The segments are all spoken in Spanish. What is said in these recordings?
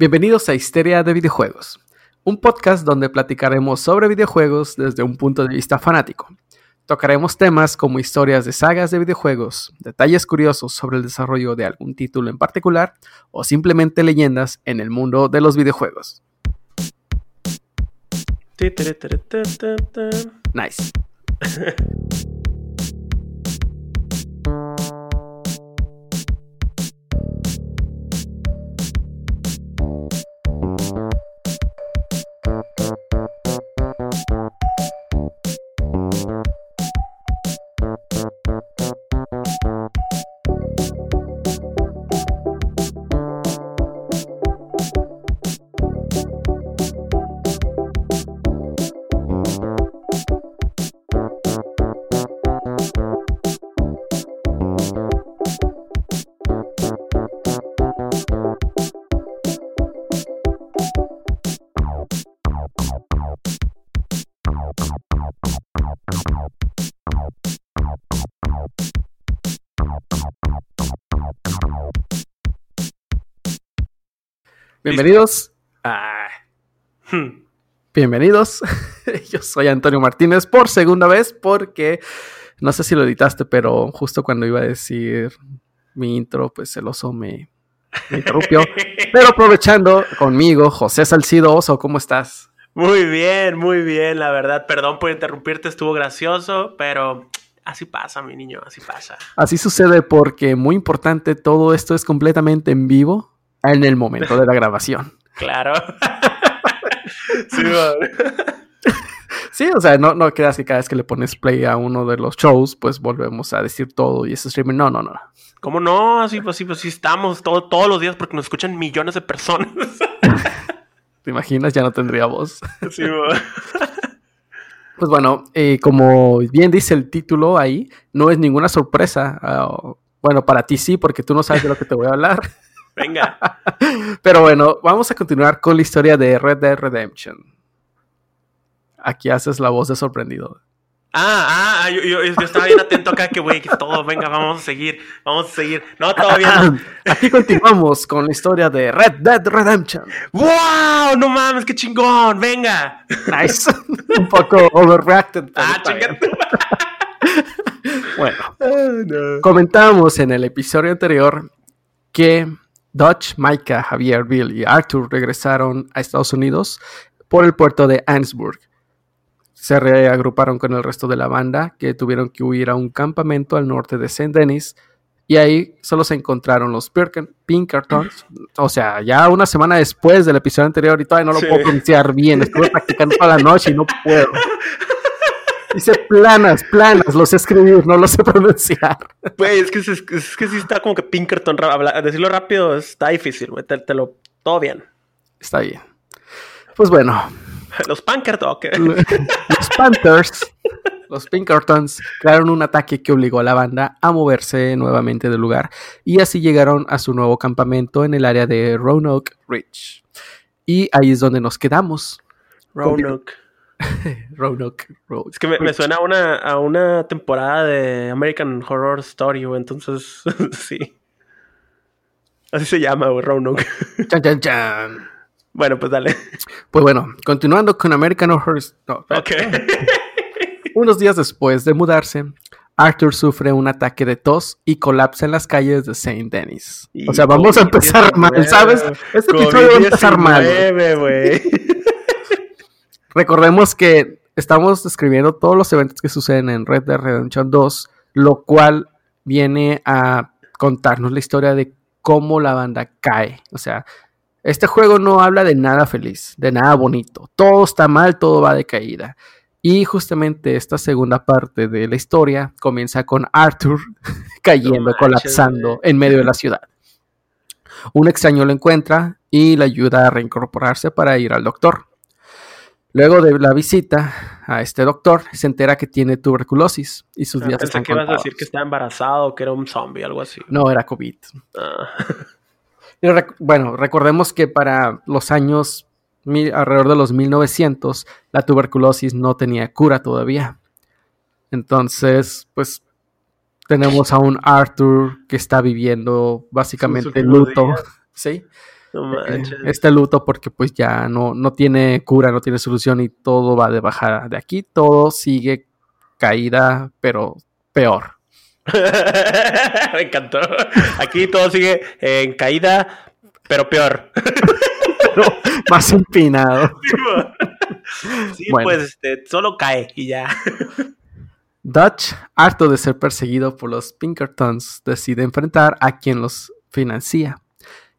Bienvenidos a Histeria de Videojuegos, un podcast donde platicaremos sobre videojuegos desde un punto de vista fanático. Tocaremos temas como historias de sagas de videojuegos, detalles curiosos sobre el desarrollo de algún título en particular o simplemente leyendas en el mundo de los videojuegos. Nice. Bienvenidos. a... Hmm. Bienvenidos. Yo soy Antonio Martínez por segunda vez porque no sé si lo editaste, pero justo cuando iba a decir mi intro, pues el oso me, interrumpió. pero aprovechando conmigo, José Salcido Oso, ¿cómo estás? Muy bien, muy bien, la verdad. Perdón por interrumpirte, estuvo gracioso, pero así pasa, mi niño, así pasa. Así sucede porque, muy importante, todo esto es completamente en vivo en el momento de la grabación. Claro. sí, sí, o sea, no, no creas que cada vez que le pones play a uno de los shows, pues volvemos a decir todo y ese streaming. No, no, no. ¿Cómo no? Así pues sí, pues sí estamos todo, todos los días porque nos escuchan millones de personas. ¿Te imaginas? Ya no tendría voz. Sí, Pues bueno, eh, como bien dice el título ahí, no es ninguna sorpresa. Ah, bueno, para ti sí, porque tú no sabes de lo que te voy a hablar. Venga. Pero bueno, vamos a continuar con la historia de Red Dead Redemption. Aquí haces la voz de sorprendido. Ah, ah, yo, yo, estaba bien atento acá que, güey, que todo, venga, vamos a seguir, vamos a seguir. No, todavía no. Aquí continuamos con la historia de Red Dead Redemption. ¡Wow! No mames, qué chingón, venga. Nice. Un poco overreacted. Ah, chingate. bueno, ah, comentamos en el episodio anterior que Dutch, Micah, Javier, Bill y Arthur regresaron a Estados Unidos por el puerto de Ansburg. Se reagruparon con el resto de la banda, que tuvieron que huir a un campamento al norte de St. Denis, y ahí solo se encontraron los Pinkertons. O sea, ya una semana después del episodio anterior, y todavía no lo puedo pronunciar bien. Estuve practicando toda la noche y no puedo. Dice planas, planas, los sé escribir, no los sé pronunciar. Güey, es que, es, que sí está como que Pinkerton, decirlo rápido está difícil, güey, te, lo, todo bien. Está bien. Pues bueno. Los Pinkerton, Los Panthers, los Pinkertons, crearon un ataque que obligó a la banda a moverse nuevamente del lugar y así llegaron a su nuevo campamento en el área de Roanoke Ridge. Y ahí es donde nos quedamos. Roanoke. Roanoke Es que me, suena a una, a una temporada de American Horror Story, Entonces, sí. Así se llama, güey, Roanoke. Chan, chan, chan. Bueno, pues dale. Pues bueno, continuando con American Horror Story. Unos días después de mudarse, Arthur sufre un ataque de tos y colapsa en las calles de Saint Denis. o sea, vamos a empezar mal, ¿sabes? Este episodio va a empezar mal. Recordemos que estamos describiendo todos los eventos que suceden en Red Dead Redemption 2, lo cual viene a contarnos la historia de cómo la banda cae. O sea, este juego no habla de nada feliz, de nada bonito. Todo está mal, todo va de caída. Y justamente esta segunda parte de la historia comienza con Arthur cayendo, colapsando en medio de la ciudad. Un extraño lo encuentra y le ayuda a reincorporarse para ir al doctor. Luego de la visita a este doctor, se entera que tiene tuberculosis y sus días están que ibas a decir que está embarazado o que era un zombie, algo así. No, era COVID. Ah. bueno, recordemos que para los años alrededor de los 1900, la tuberculosis no tenía cura todavía. Entonces, pues tenemos a un Arthur que está viviendo básicamente luto, ¿sí? Eh, este luto porque pues ya no, no tiene cura, no tiene solución y todo va de bajada. De aquí todo sigue caída, pero peor. Me encantó. Aquí todo sigue en caída, pero peor. más empinado. Sí, pues este, solo cae y ya. Dutch, harto de ser perseguido por los Pinkertons, decide enfrentar a quien los financia,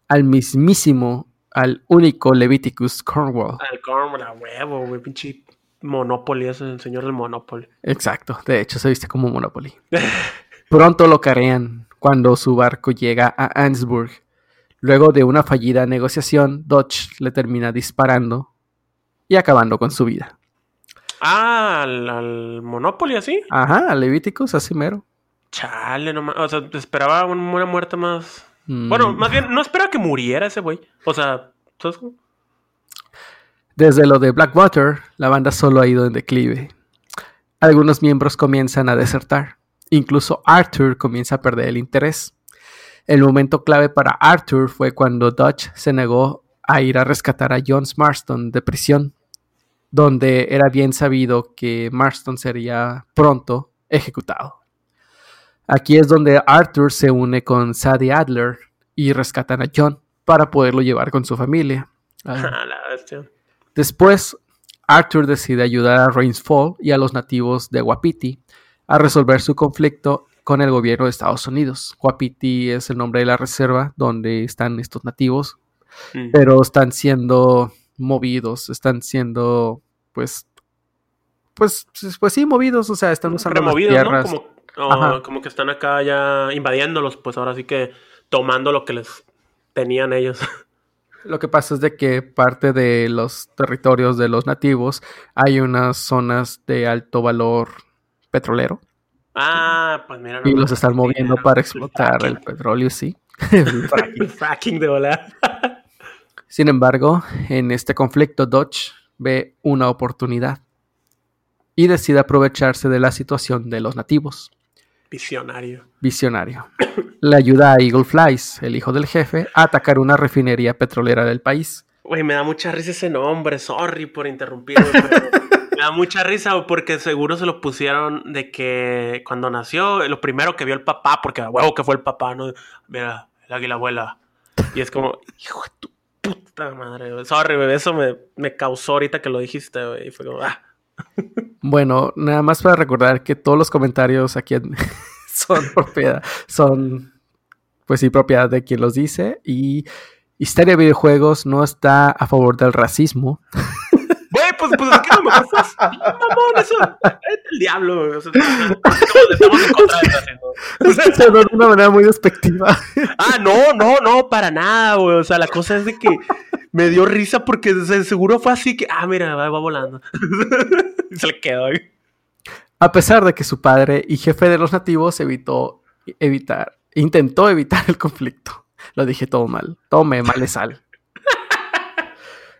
al mismísimo, al único Leviticus Cornwall. Al Cornwall, a huevo, güey, pinche Monopoly, es el señor del Monopoly. Exacto, de hecho se viste como Monopoly. Pronto lo carean cuando su barco llega a Ansburg. Luego de una fallida negociación, Dodge le termina disparando y acabando con su vida. Ah, al, Monopoly así. Ajá, al Leviticus, así mero. Chale, no O sea, esperaba una muerte más. Bueno, mm. más bien, no esperaba que muriera ese güey. O sea, ¿sabes Desde lo de Blackwater, la banda solo ha ido en declive. Algunos miembros comienzan a desertar. Incluso Arthur comienza a perder el interés. El momento clave para Arthur fue cuando Dutch se negó a ir a rescatar a John Marston de prisión, donde era bien sabido que Marston sería pronto ejecutado. Aquí es donde Arthur se une con Sadie Adler y rescatan a John para poderlo llevar con su familia. Ah. Después, Arthur decide ayudar a Fall y a los nativos de Wapiti a resolver su conflicto con el gobierno de Estados Unidos. Wapiti es el nombre de la reserva donde están estos nativos, mm. pero están siendo movidos, están siendo, pues, pues, pues sí, movidos, o sea, están usando las tierras. Como, como, que están acá ya invadiéndolos, pues ahora sí que tomando lo que les tenían ellos. Lo que pasa es de que parte de los territorios de los nativos hay unas zonas de alto valor petrolero. Ah, pues mira. y los están moviendo para explotar el, petróleo, sí. el fracking de volar. Sin embargo, en este conflicto, Dodge ve una oportunidad y decide aprovecharse de la situación de los nativos. Visionario. Visionario. Le ayuda a Eagle Flies, el hijo del jefe, a atacar una refinería petrolera del país. Güey, me da mucha risa ese nombre, sorry por interrumpirme, pero me da mucha risa porque seguro se lo pusieron de que cuando nació, lo primero que vio el papá, porque huevo que fue el papá, ¿no? Mira, el águila abuela. Y es como, hijo de tu puta madre, Sorry, bebé, eso me, me, causó ahorita que lo dijiste, güey. Y fue como, ah. Bueno, nada más para recordar que todos los comentarios aquí son propiedad, son, pues sí, propiedad de quien los dice. Y Historia de Videojuegos no está a favor del racismo. pues, pues es que no me pasas. Mamón, eso. Es el diablo, O sea, estamos en contra de eso. de una manera muy despectiva. Ah, no, no, no, para nada, güey. O sea, la cosa es de que me dio risa porque seguro fue así que, ah, mira, va, volando. se le quedó. A pesar de que su padre y jefe de los nativos evitó evitar, intentó evitar el conflicto. Lo dije todo mal. Tome, mal sal.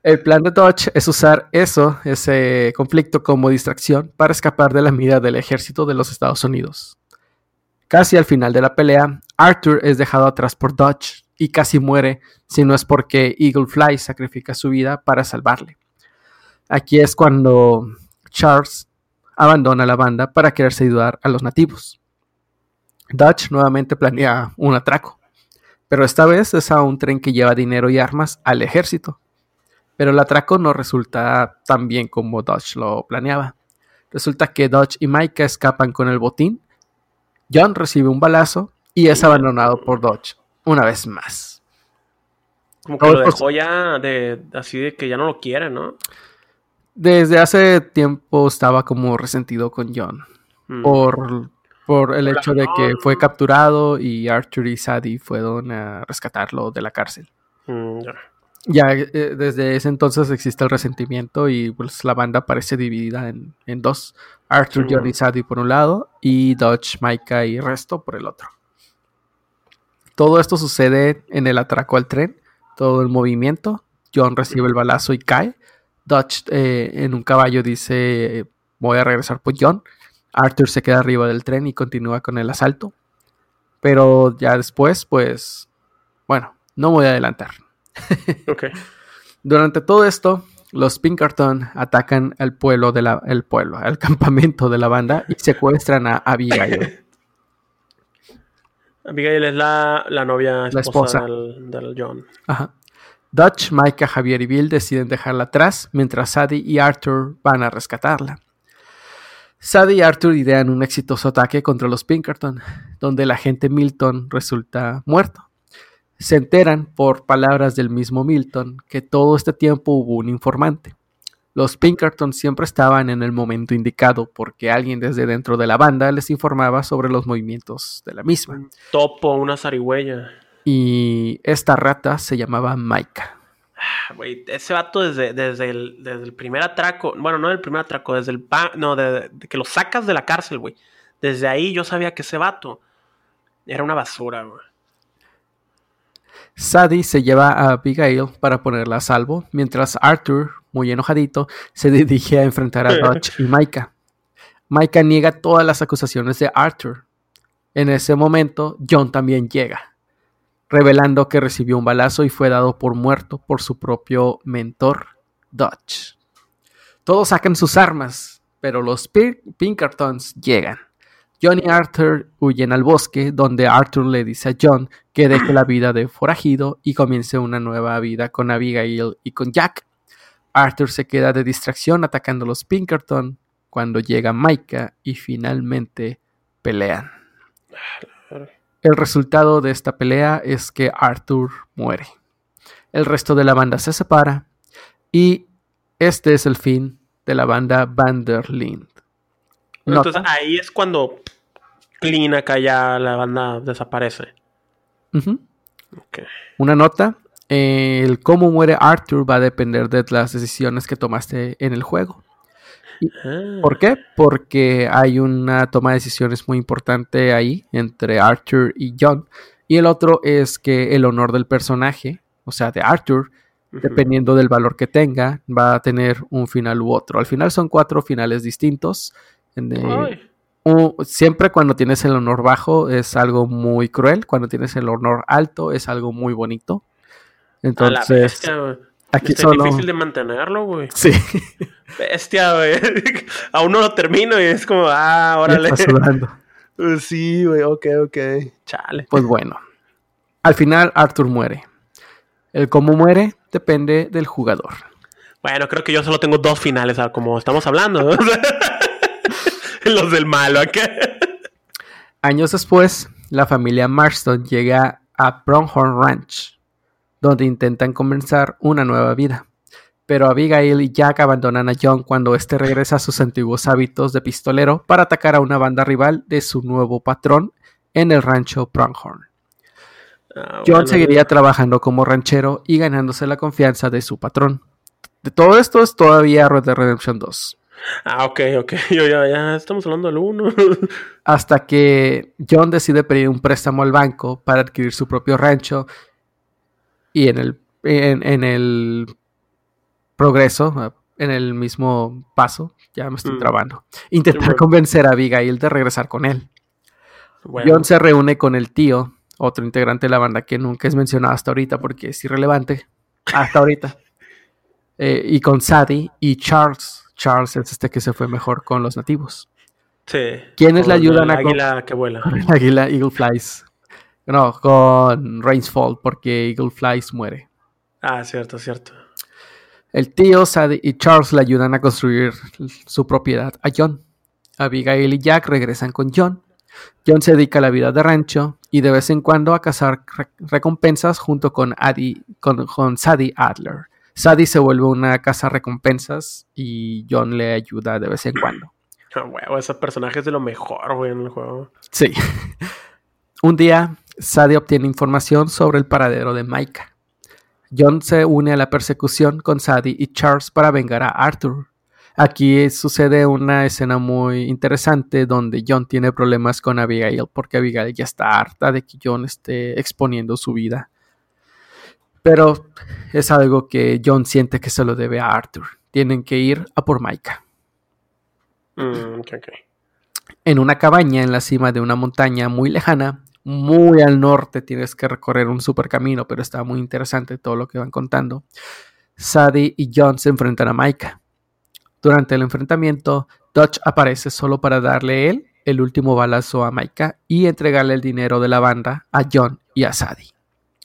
El plan de Dodge es usar eso, ese conflicto como distracción para escapar de la mira del ejército de los Estados Unidos. Casi al final de la pelea, Arthur es dejado atrás por Dodge y casi muere si no es porque Eagle Fly sacrifica su vida para salvarle. Aquí es cuando Charles abandona la banda para quererse ayudar a los nativos. Dodge nuevamente planea un atraco, pero esta vez es a un tren que lleva dinero y armas al ejército. Pero el atraco no resulta tan bien como Dodge lo planeaba. Resulta que Dodge y Micah escapan con el botín. John recibe un balazo y es abandonado por Dodge una vez más. Como que lo dejó ya de así de que ya no lo quiere, ¿no? Desde hace tiempo estaba como resentido con John. Mm. Por, por el hecho de que fue capturado y Arthur y Sadie fueron a rescatarlo de la cárcel. Mm, ya eh, desde ese entonces existe el resentimiento y pues la banda parece dividida en, dos. Arthur, John y Sadie por un lado y Dodge, Micah y Resto por el otro. Todo esto sucede en el atraco al tren, todo el movimiento. John recibe el balazo y cae. Dodge eh, en un caballo dice voy a regresar por John. Arthur se queda arriba del tren y continúa con el asalto. Pero ya después, pues, bueno, no voy a adelantar. Durante todo esto, los Pinkerton atacan al pueblo de la, el pueblo, al campamento de la banda y secuestran a Abigail. Abigail es la, novia esposa, Del, John. Dutch, Micah, Javier y Bill deciden dejarla atrás, mientras Sadie y Arthur van a rescatarla. Sadie y Arthur idean un exitoso ataque contra los Pinkerton, donde el agente Milton resulta muerto. Se enteran, por palabras del mismo Milton, que todo este tiempo hubo un informante. Los Pinkerton siempre estaban en el momento indicado porque alguien desde dentro de la banda les informaba sobre los movimientos de la misma. topo, una zarigüeya. Y esta rata se llamaba Maika. Ah, ese vato desde, desde, el, primer atraco, bueno, no del primer atraco, desde el, no, de, que lo sacas de la cárcel, güey. Desde ahí yo sabía que ese vato era una basura, güey. Sadie se lleva a Abigail para ponerla a salvo, mientras Arthur, muy enojadito, se dirige a enfrentar a Dutch y Micah. Micah niega todas las acusaciones de Arthur. En ese momento, John también llega, revelando que recibió un balazo y fue dado por muerto por su propio mentor, Dutch. Todos sacan sus armas, pero los Pinkertons llegan. John y Arthur huyen al bosque, donde Arthur le dice a John que deje la vida de forajido y comience una nueva vida con Abigail y con Jack. Arthur se queda de distracción atacando a los Pinkerton cuando llega Micah y finalmente pelean. El resultado de esta pelea es que Arthur muere. El resto de la banda se separa y este es el fin de la banda Vanderlind. Entonces ahí es cuando clean acá ya la banda desaparece. Una nota. El cómo muere Arthur va a depender de las decisiones que tomaste en el juego. Ah. ¿Por qué? Porque hay una toma de decisiones muy importante ahí entre Arthur y John. Y el otro es que el honor del personaje, o sea, de Arthur, dependiendo del valor que tenga, va a tener un final u otro. Al final son cuatro finales distintos siempre cuando tienes el honor bajo es algo muy cruel, cuando tienes el honor alto es algo muy bonito. Entonces, aquí es difícil de mantenerlo, güey. Sí. Bestia, güey. Aún no lo termino y es como, ah, órale. Pues sí, güey, ok, ok. Chale. Pues bueno. Al final, Arthur muere. El cómo muere depende del jugador. Bueno, creo que yo solo tengo dos finales, como estamos hablando. Los del malo acá. Años después, la familia Marston llega a Pronghorn Ranch, donde intentan comenzar una nueva vida. Pero Abigail y Jack abandonan a John cuando éste regresa a sus antiguos hábitos de pistolero para atacar a una banda rival de su nuevo patrón en el rancho Pronghorn. Ah, John seguiría trabajando como ranchero y ganándose la confianza de su patrón. De todo esto es todavía Red Dead Redemption 2. Ah, ok, ok. Yo ya, ya estamos hablando del 1. Hasta que John decide pedir un préstamo al banco para adquirir su propio rancho. Y en el, en, el progreso, en el mismo paso, ya me estoy mm. trabando, intentar convencer a Abigail de regresar con él. John se reúne con el tío, otro integrante de la banda que nunca es mencionado hasta ahorita porque es irrelevante. Hasta ahorita. Eh, y con Sadie y Charles, Charles es este que se fue mejor con los nativos. Sí. ¿Quiénes le ayudan a... águila que vuela. el águila Eagle Flies. No, con Rainsfall, porque Eagle Flies muere. Ah, cierto, cierto. El tío Sadie y Charles le ayudan a construir su propiedad a John. Abigail y Jack regresan con John. John se dedica a la vida de rancho y de vez en cuando a cazar recompensas junto con, con, con Sadie Adler. Sadie se vuelve una casa recompensas y John le ayuda de vez en cuando. Oh, ese personaje es de lo mejor, güey, en el juego. Sí. Un día, Sadie obtiene información sobre el paradero de Micah. John se une a la persecución con Sadie y Charles para vengar a Arthur. Aquí sucede una escena muy interesante donde John tiene problemas con Abigail porque Abigail ya está harta de que John esté exponiendo su vida. Pero es algo que John siente que se lo debe a Arthur. Tienen que ir a por Micah. Mm, en una cabaña en la cima de una montaña muy lejana, muy al norte, tienes que recorrer un super camino, pero está muy interesante todo lo que van contando. Sadie y John se enfrentan a Micah. Durante el enfrentamiento, Dutch aparece solo para darle él el último balazo a Micah y entregarle el dinero de la banda a John y a Sadie.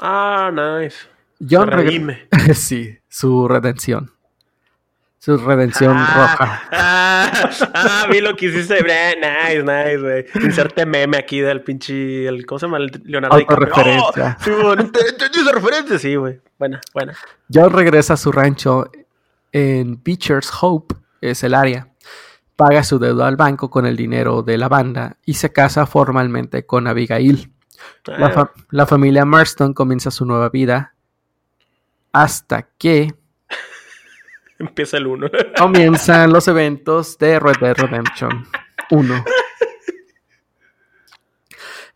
Ah, nice. John sí, su redención. Su redención ah, roja. Ah, ah, vi lo que hiciste. Nice, nice, güey. Inserte meme aquí del pinche. El, ¿Cómo se llama? Leonardo referencia. Oh, sí, bueno, entendí esa referencia. Sí, güey. Buena, buena. John regresa a su rancho en Beecher's Hope, es el área. Paga su deuda al banco con el dinero de la banda y se casa formalmente con Abigail. La, la familia Marston comienza su nueva vida hasta que Empieza el 1. Comienzan los eventos de Red Dead Redemption 1.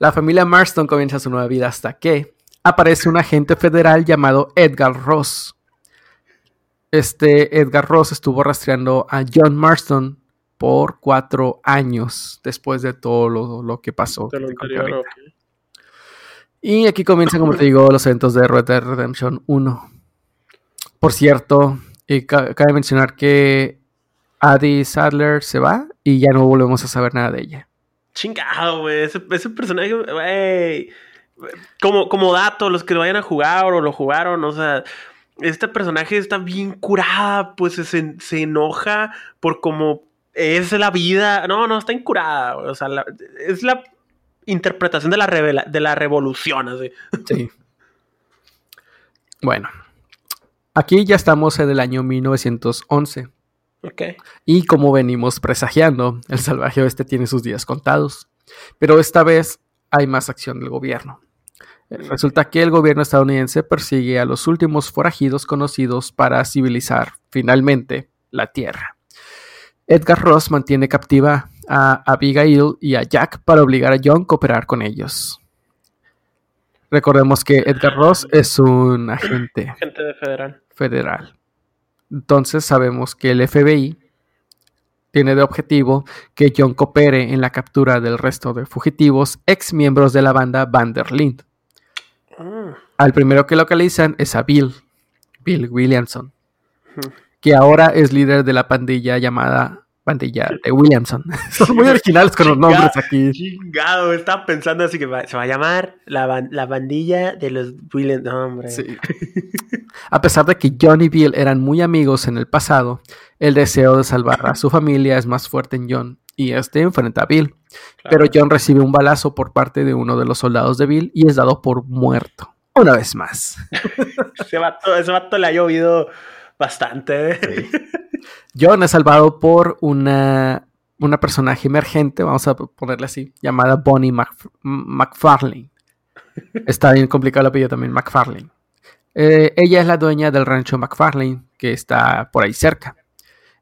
La familia Marston comienza su nueva vida hasta que aparece un agente federal llamado Edgar Ross. Este Edgar Ross estuvo rastreando a John Marston por cuatro años después de todo lo, que pasó. Y aquí comienzan, como te digo, los eventos de Red Dead Redemption 1. Por cierto, y cabe mencionar que Adi Sadler se va y ya no volvemos a saber nada de ella. Chingado, güey. Ese, personaje, güey. Como, como dato, los que lo vayan a jugar o lo jugaron, o sea, este personaje está bien curada, pues se, se enoja por como es la vida. No, no, está incurada, o sea, es la interpretación de la, de la revolución, así. Sí. Bueno, Aquí ya estamos en el año 1911. Y como venimos presagiando, el salvaje oeste tiene sus días contados. Pero esta vez hay más acción del gobierno. Resulta que el gobierno estadounidense persigue a los últimos forajidos conocidos para civilizar finalmente la Tierra. Edgar Ross mantiene captiva a Abigail y a Jack para obligar a John a cooperar con ellos. Recordemos que Edgar Ross es un agente. Agente federal federal. Entonces sabemos que el FBI tiene de objetivo que John coopere en la captura del resto de fugitivos ex miembros de la banda Vanderlind. Ah. Al primero que localizan es a Bill, Bill Williamson, que ahora es líder de la pandilla llamada pandilla de Williamson. Son muy originales con los nombres aquí. Chingado, estaba pensando así que se va a llamar la, bandilla de los Williamson. A pesar de que John y Bill eran muy amigos en el pasado, el deseo de salvar a su familia es más fuerte en John y este enfrenta a Bill. Pero John recibe un balazo por parte de uno de los soldados de Bill y es dado por muerto. Una vez más. ese, vato, ese vato le ha llovido bastante. John es salvado por una, una personaje emergente, vamos a ponerle así, llamada Bonnie McFarlane. Está bien complicado el apellido también, McFarlane. Eh, ella es la dueña del rancho McFarlane, que está por ahí cerca.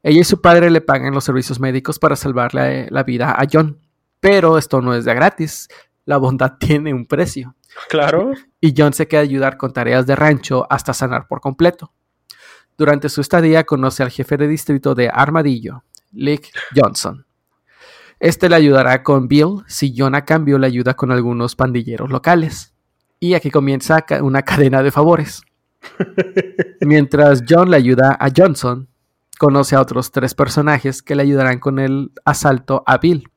Ella y su padre le pagan los servicios médicos para salvarle la vida a John. Pero esto no es de gratis. La bondad tiene un precio. Claro. Y John se queda a ayudar con tareas de rancho hasta sanar por completo. Durante su estadía conoce al jefe de distrito de Armadillo, Lick Johnson. Este le ayudará con Bill si John a cambio le ayuda con algunos pandilleros locales. Y aquí comienza una cadena de favores. Mientras John le ayuda a Johnson, conoce a otros tres personajes que le ayudarán con el asalto a Bill.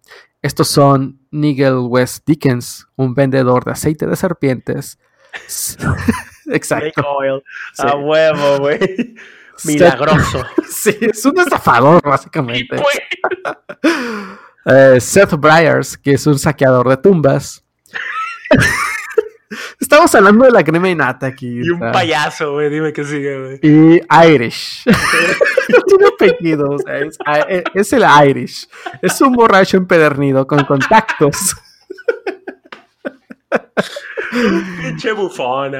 Estos son Nigel West Dickens, un vendedor de aceite de serpientes, Exacto. A huevo, güey. Milagroso. sí, es un estafador, básicamente. Eh, Seth Bryars, que es un saqueador de tumbas. Estamos hablando de la crema y nata aquí. Y un payaso, güey. Dime que sigue, güey. Y Irish. Tiene apellido, o sea, es, es, el Irish. Es un borracho empedernido con contactos. Pinche bufón,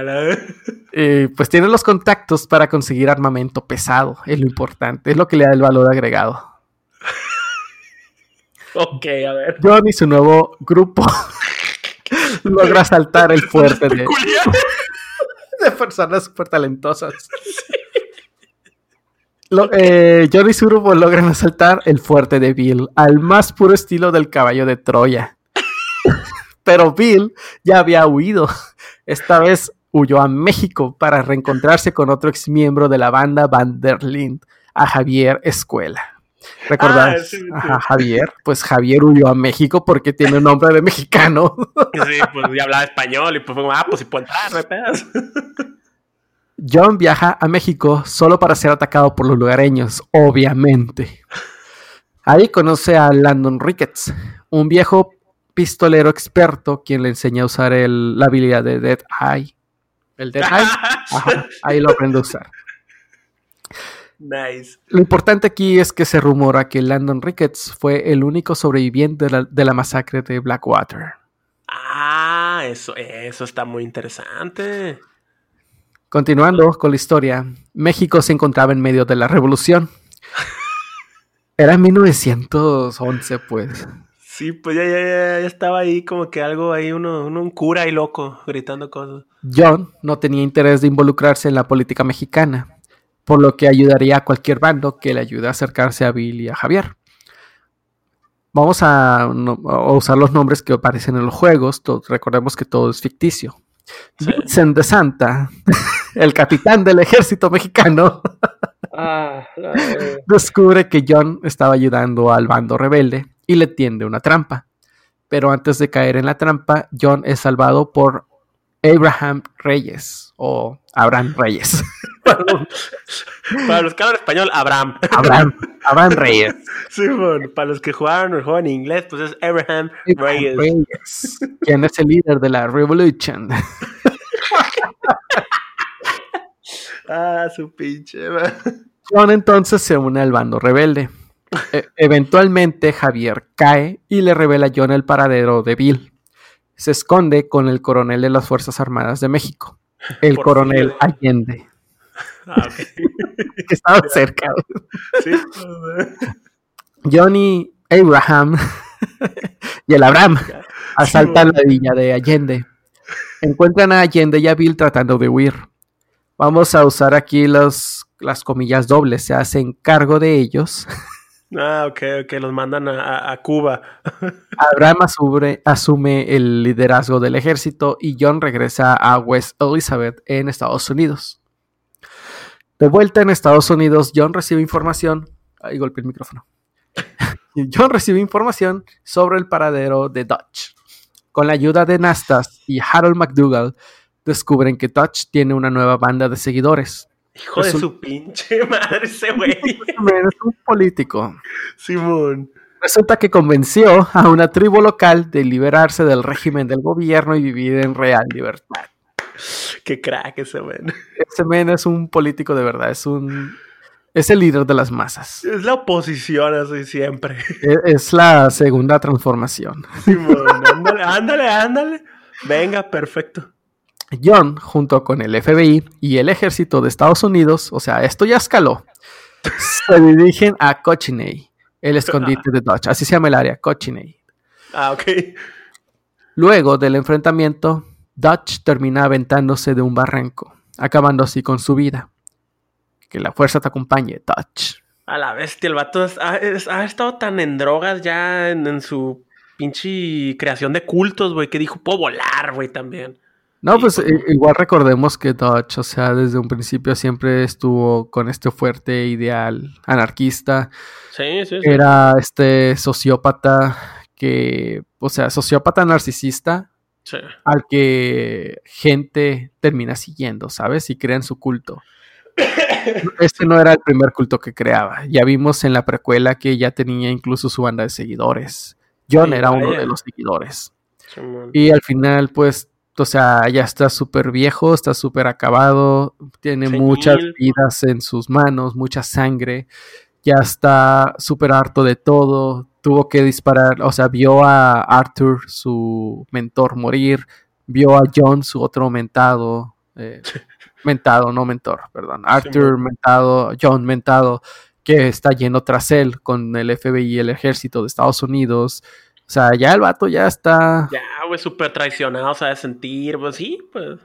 eh, pues tiene los contactos para conseguir armamento pesado, es lo importante, es lo que le da el valor agregado. ok, a ver. John y su nuevo grupo logra saltar el fuerte de, de personas súper talentosas. Eh, John y su grupo logran asaltar el fuerte de Bill al más puro estilo del caballo de Troya. Pero Bill ya había huido. Esta vez huyó a México para reencontrarse con otro ex miembro de la banda Van der Lind, a Javier Escuela. ¿Recordás? Ah, Javier. Pues Javier huyó a México porque tiene un nombre de mexicano. Sí, pues ya hablaba español y pues fue ah, pues si puedo entrar, John viaja a México solo para ser atacado por los lugareños, obviamente. Ahí conoce a Landon Ricketts, un viejo pistolero experto quien le enseña a usar la habilidad de Dead Eye. El Dead Eye, ahí lo aprende a usar. Nice. Lo importante aquí es que se rumora que Landon Ricketts fue el único sobreviviente de la, masacre de Blackwater. Ah, eso, eso está muy interesante. Continuando con la historia, México se encontraba en medio de la revolución. Era 1911, pues. Sí, pues ya, ya, estaba ahí como que algo ahí, uno, uno, un cura y loco gritando cosas. John no tenía interés de involucrarse en la política mexicana, por lo que ayudaría a cualquier bando que le ayude a acercarse a Bill y a Javier. Vamos a, usar los nombres que aparecen en los juegos, recordemos que todo es ficticio. Vincent de Santa, el capitán del ejército mexicano, ah, descubre que John estaba ayudando al bando rebelde y le tiende una trampa. Pero antes de caer en la trampa, John es salvado por Abraham Reyes o Abraham Reyes. para los que hablan español, Abraham. Abraham, Abraham Reyes. Sí, bueno, para los que jugaron el juego en inglés, pues es Abraham, Reyes. Reyes. Quien es el líder de la Revolution. ah, su pinche. John entonces se une al bando rebelde. E eventualmente Javier cae y le revela a John el paradero de Bill se esconde con el coronel de las Fuerzas Armadas de México, el coronel Allende. Ah, que estaba cerca. Sí. Johnny Abraham y el Abraham asaltan la villa de Allende. Encuentran a Allende y a Bill tratando de huir. Vamos a usar aquí las comillas dobles. Se hacen cargo de ellos Ah, ok, ok, los mandan a, Cuba. Abraham asume, el liderazgo del ejército y John regresa a West Elizabeth en Estados Unidos. De vuelta en Estados Unidos, John recibe información. Ahí golpeé el micrófono. John recibe información sobre el paradero de Dutch. Con la ayuda de Nastas y Harold McDougall, descubren que Dutch tiene una nueva banda de seguidores. Hijo de su pinche madre ese güey. Es un político. Simón. Resulta que convenció a una tribu local de liberarse del régimen del gobierno y vivir en real libertad. Qué crack ese men. Ese men es un político de verdad, es un... Es el líder de las masas. Es la oposición así siempre. Es, es la segunda transformación. Simón, ándale, ándale, ándale. Venga, perfecto. John, junto con el FBI y el ejército de Estados Unidos, o sea, esto ya escaló, se dirigen a Cochinay, el escondite de Dutch. Así se llama el área, Cochinay. Ah, ok. Luego del enfrentamiento, Dutch termina aventándose de un barranco, acabando así con su vida. Que la fuerza te acompañe, Dutch. A la bestia, el vato ha, estado tan en drogas ya en, en su pinche creación de cultos, güey, que dijo, puedo volar, güey, también. No, pues igual recordemos que Dodge, o sea, desde un principio siempre estuvo con este fuerte ideal anarquista. Sí, sí, sí. Era este sociópata que, o sea, sociópata narcisista sí. al que gente termina siguiendo, ¿sabes? Y crean su culto. Este no era el primer culto que creaba. Ya vimos en la precuela que ya tenía incluso su banda de seguidores. John era uno de los seguidores. y al final, pues o sea, ya está súper viejo, está súper acabado, tiene muchas vidas en sus manos, mucha sangre, ya está súper harto de todo, tuvo que disparar, o sea, vio a Arthur, su mentor, morir, vio a John, su otro mentado, eh, mentado, no mentor, perdón, Arthur mentado, John mentado, que está yendo tras él con el FBI y el ejército de Estados Unidos, o sea, ya el vato ya está. Ya, güey, súper traicionado, sabe sentir, pues sí, pues.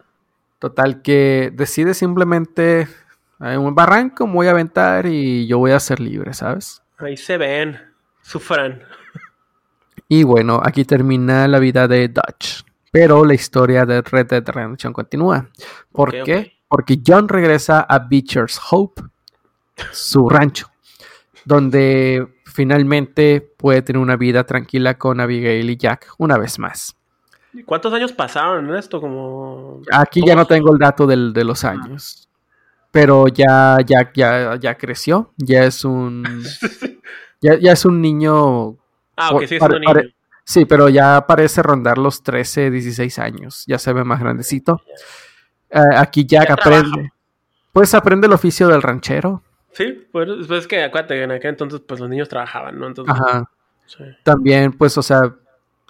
Total, que decide simplemente. En un barranco me voy a aventar y yo voy a ser libre, ¿sabes? Ahí se ven, sufran. Y bueno, aquí termina la vida de Dutch. Pero la historia de Red Dead Redemption continúa. ¿Por qué? Porque John regresa a Beecher's Hope, su rancho, donde finalmente puede tener una vida tranquila con Abigail y Jack una vez más. ¿Cuántos años pasaron en esto? Como... Aquí ya no tengo el dato de los ah. años. Pero ya, ya, ya, ya creció. Ya es un. ya, ya es un niño. Ah, ok, sí, es un niño. Sí, pero ya parece rondar los 13, 16 años. Ya se ve más grandecito. Eh, aquí Jack aprende. Pues aprende el oficio del ranchero. Sí, pues, pues es que acuérdate, en aquel entonces pues los niños trabajaban, ¿no? Entonces, Ajá. También, pues, o sea,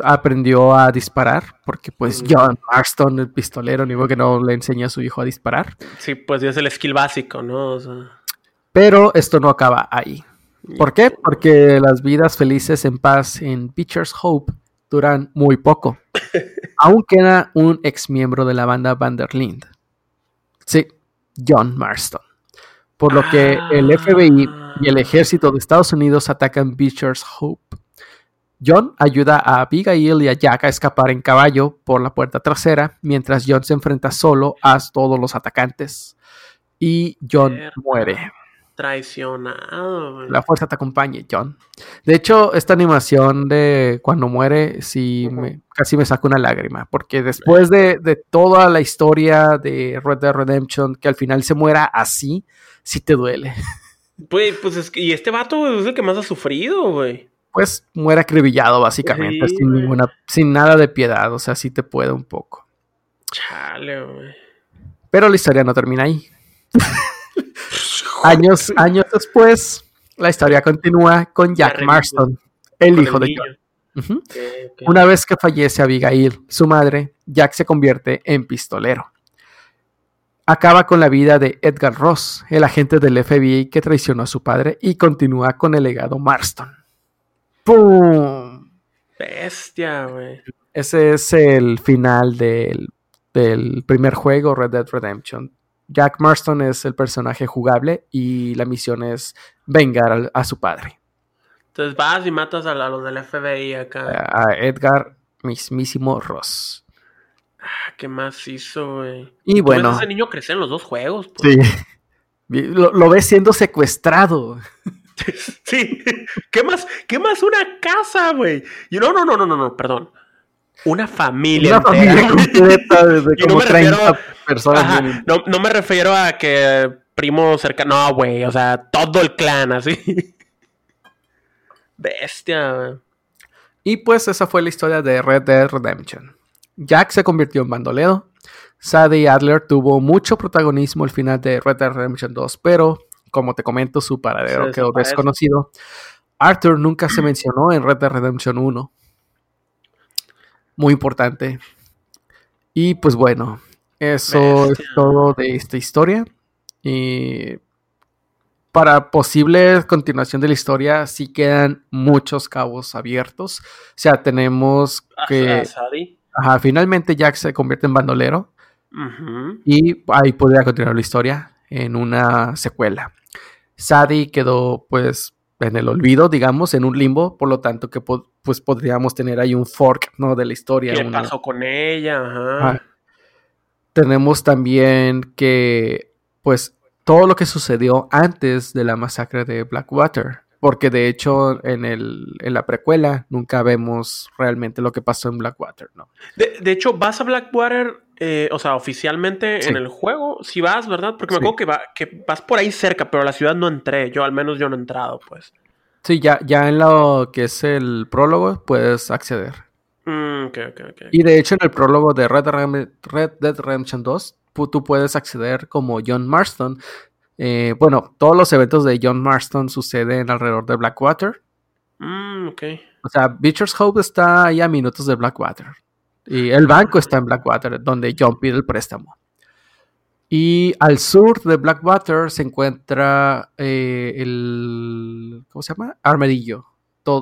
aprendió a disparar, porque pues John Marston, el pistolero, ni que no le enseña a su hijo a disparar. Sí, pues es el skill básico, ¿no? Pero esto no acaba ahí. ¿Por qué? Porque las vidas felices en paz en Beecher's Hope duran muy poco. Aún queda un ex miembro de la banda Vanderlind. Sí, John Marston. Por lo que el FBI y el ejército de Estados Unidos atacan Beecher's Hope John ayuda a Abigail y a Jack a escapar en caballo por la puerta trasera, mientras John se enfrenta solo a todos los atacantes. Y John muere. Traicionado. La fuerza te acompañe, John. De hecho, esta animación de cuando muere, sí, me, casi me saca una lágrima, porque después de, toda la historia de Red Dead Redemption, que al final se muera así, sí te duele. Pues, pues es que, y este vato es el que más ha sufrido, güey pues muere acribillado básicamente, sin ninguna, sin nada de piedad, o sea, sí te puede un poco. Chale, güey. Pero la historia no termina ahí. años, años después, la historia continúa con Jack Marston, el hijo de John. Una vez que fallece Abigail, su madre, Jack se convierte en pistolero. Acaba con la vida de Edgar Ross, el agente del FBI que traicionó a su padre, y continúa con el legado Marston. ¡Pum! Bestia, güey. Ese es el final del, primer juego, Red Dead Redemption. Jack Marston es el personaje jugable y la misión es vengar a, su padre. Entonces vas y matas a, los del FBI acá. A Edgar mismísimo Ross. Ah, ¿Qué más hizo, güey? Y bueno. ese niño crecer en los dos juegos. Pues? Sí. Lo, lo ves siendo secuestrado. Sí. ¿Qué más? ¿Qué más una casa, güey? Y no, no, no, no, no, no, perdón. Una familia. Una familia completa de como no 30 personas. no, no, me refiero a que primo cercano. No, güey. O sea, todo el clan, así. Bestia, Y pues esa fue la historia de Red Dead Redemption. Jack se convirtió en bandolero. Sadie Adler tuvo mucho protagonismo al final de Red Dead Redemption 2, pero como te comento, su paradero quedó desconocido. Arthur nunca se mencionó en Red Dead Redemption 1. Muy importante. Y pues bueno, eso es todo de esta historia. Y para posible continuación de la historia, sí quedan muchos cabos abiertos. O sea, tenemos que. Ajá, finalmente Jack se convierte en bandolero. Y ahí podría continuar la historia en una secuela. Sadie quedó pues en el olvido, digamos, en un limbo, por lo tanto que pues podríamos tener ahí un fork, ¿no? De la historia. ¿Qué pasó con ella? Tenemos también que pues todo lo que sucedió antes de la masacre de Blackwater, porque de hecho en, el, en la precuela nunca vemos realmente lo que pasó en Blackwater, ¿no? De, de hecho, vas a Blackwater eh, o sea, oficialmente en el juego, si vas, ¿verdad? Porque me acuerdo que, va, que vas por ahí cerca, pero a la ciudad no entré. Yo, al menos yo no he entrado, pues. Sí, ya, ya en lo que es el prólogo puedes acceder. Mm, okay, okay, okay. Y de hecho en el prólogo de Red, Dead Redemption 2, tú puedes acceder como John Marston. Eh, bueno, todos los eventos de John Marston suceden alrededor de Blackwater. Mm, ok. O sea, Beecher's Hope está ahí a minutos de Blackwater. Y el banco está en Blackwater, donde John pide el préstamo. Y al sur de Blackwater se encuentra eh, el. ¿Cómo se llama? Armadillo.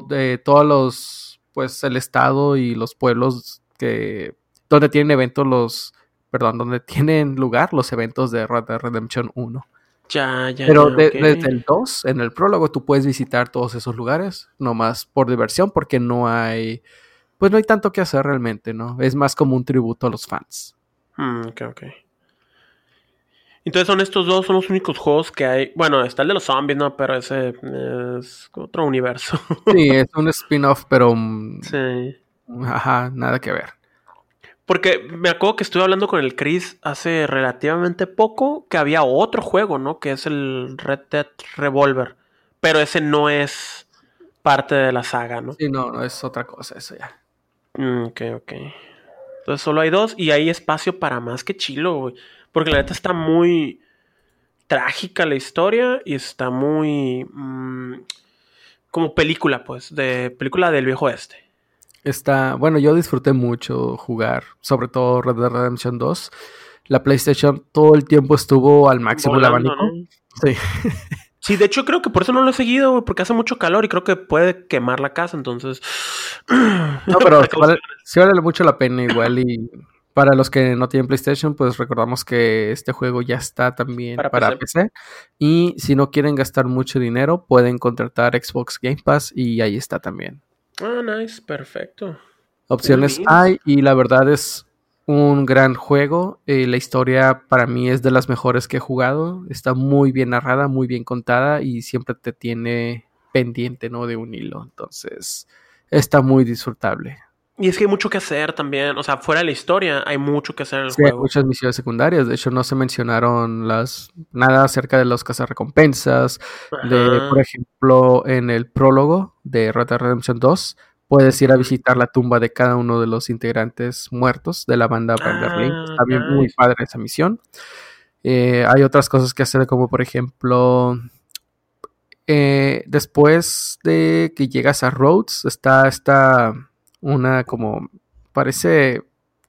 de todos los. Pues el estado y los pueblos que. Donde tienen eventos los. Perdón, donde tienen lugar los eventos de Red Dead Redemption 1. Ya, ya. Pero desde el 2, en el prólogo, tú puedes visitar todos esos lugares, nomás por diversión, porque no hay. Pues no hay tanto que hacer realmente, ¿no? Es más como un tributo a los fans. Mm, ok, ok. Entonces son estos dos, son los únicos juegos que hay. Bueno, está el de los zombies, ¿no? Pero ese es otro universo. Sí, es un spin-off, pero. Mm, sí. Ajá, nada que ver. Porque me acuerdo que estuve hablando con el Chris hace relativamente poco que había otro juego, ¿no? Que es el Red Dead Revolver. Pero ese no es parte de la saga, ¿no? Sí, no, no es otra cosa, eso ya. Mm, ok, ok. Entonces solo hay dos y hay espacio para más que chilo, güey. Porque la neta está muy trágica la historia y está muy... Mm, como película, pues, de película del viejo este. Está, bueno, yo disfruté mucho jugar, sobre todo Red Dead Redemption 2. La PlayStation todo el tiempo estuvo al máximo el abanico. Sí. Sí, de hecho creo que por eso no lo he seguido, porque hace mucho calor y creo que puede quemar la casa, entonces... No, pero sí vale, mucho la pena igual y para los que no tienen PlayStation, pues recordamos que este juego ya está también para, PC. Y si no quieren gastar mucho dinero, pueden contratar Xbox Game Pass y ahí está también. Ah, nice, perfecto. Opciones hay y la verdad es un gran juego. Eh, la historia para mí es de las mejores que he jugado. Está muy bien narrada, muy bien contada y siempre te tiene pendiente, ¿no? De un hilo. Entonces, está muy disfrutable. Y es que hay mucho que hacer también. O sea, fuera de la historia, hay mucho que hacer en el sí, Hay muchas misiones secundarias. De hecho, no se mencionaron las nada acerca de los cazarrecompensas. De, por ejemplo, en el prólogo de Red Dead Redemption 2 puedes ir a visitar la tumba de cada uno de los integrantes muertos de la banda Vanderlei. Ah, Está bien, muy padre esa misión. Eh, hay otras cosas que hacer, como por ejemplo, eh, después de que llegas a Rhodes, está esta, una como, parece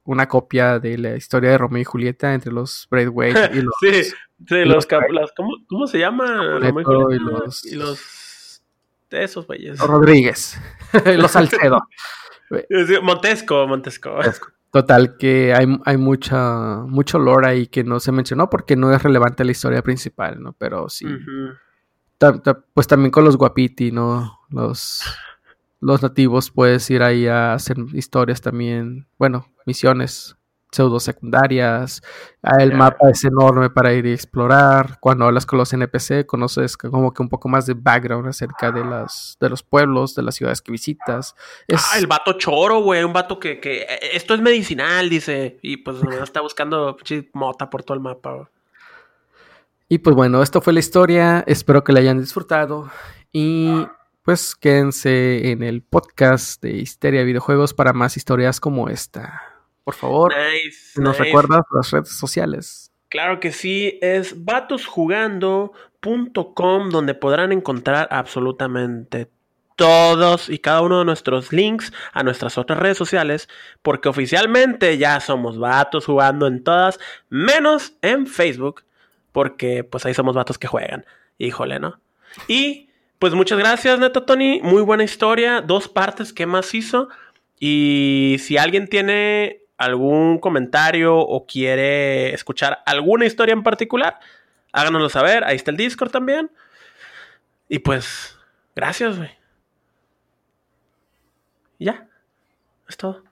una copia de la historia de Romeo y Julieta entre los Braithwaite y los... sí, sí, los, ¿cómo, se llama? Romeo y, los... y los esos güeyes. Rodríguez. Los Salcedo. Montesco, Montesco. Total, que hay, hay mucha, mucho lore ahí que no se mencionó porque no es relevante la historia principal, ¿no? Pero sí. Pues también con los guapiti, ¿no? Los, los nativos puedes ir ahí a hacer historias también, bueno, misiones pseudo secundarias. Ah, el mapa es enorme para ir y explorar. Cuando hablas con los NPC, conoces como que un poco más de background acerca de las de los pueblos, de las ciudades que visitas. Ah, el vato choro, güey. Un vato que, que eh, esto es medicinal, dice. Y pues está buscando mota por todo el mapa. Y pues bueno, esto fue la historia. Espero que la hayan disfrutado. Y pues quédense en el podcast de Histeria Videojuegos para más historias como esta. Por favor, ¿nos recuerdas las redes sociales? Claro que sí, es vatosjugando.com donde podrán encontrar absolutamente todos y cada uno de nuestros links a nuestras otras redes sociales, porque oficialmente ya somos vatos jugando en todas, menos en Facebook, porque pues ahí somos vatos que juegan. Híjole, ¿no? Y pues muchas gracias, Neto Tony, muy buena historia, dos partes, ¿qué más hizo? Y si alguien tiene algún comentario o quiere escuchar alguna historia en particular, háganoslo saber. Ahí está el Discord también. Y pues, gracias, güey. Ya. Es todo.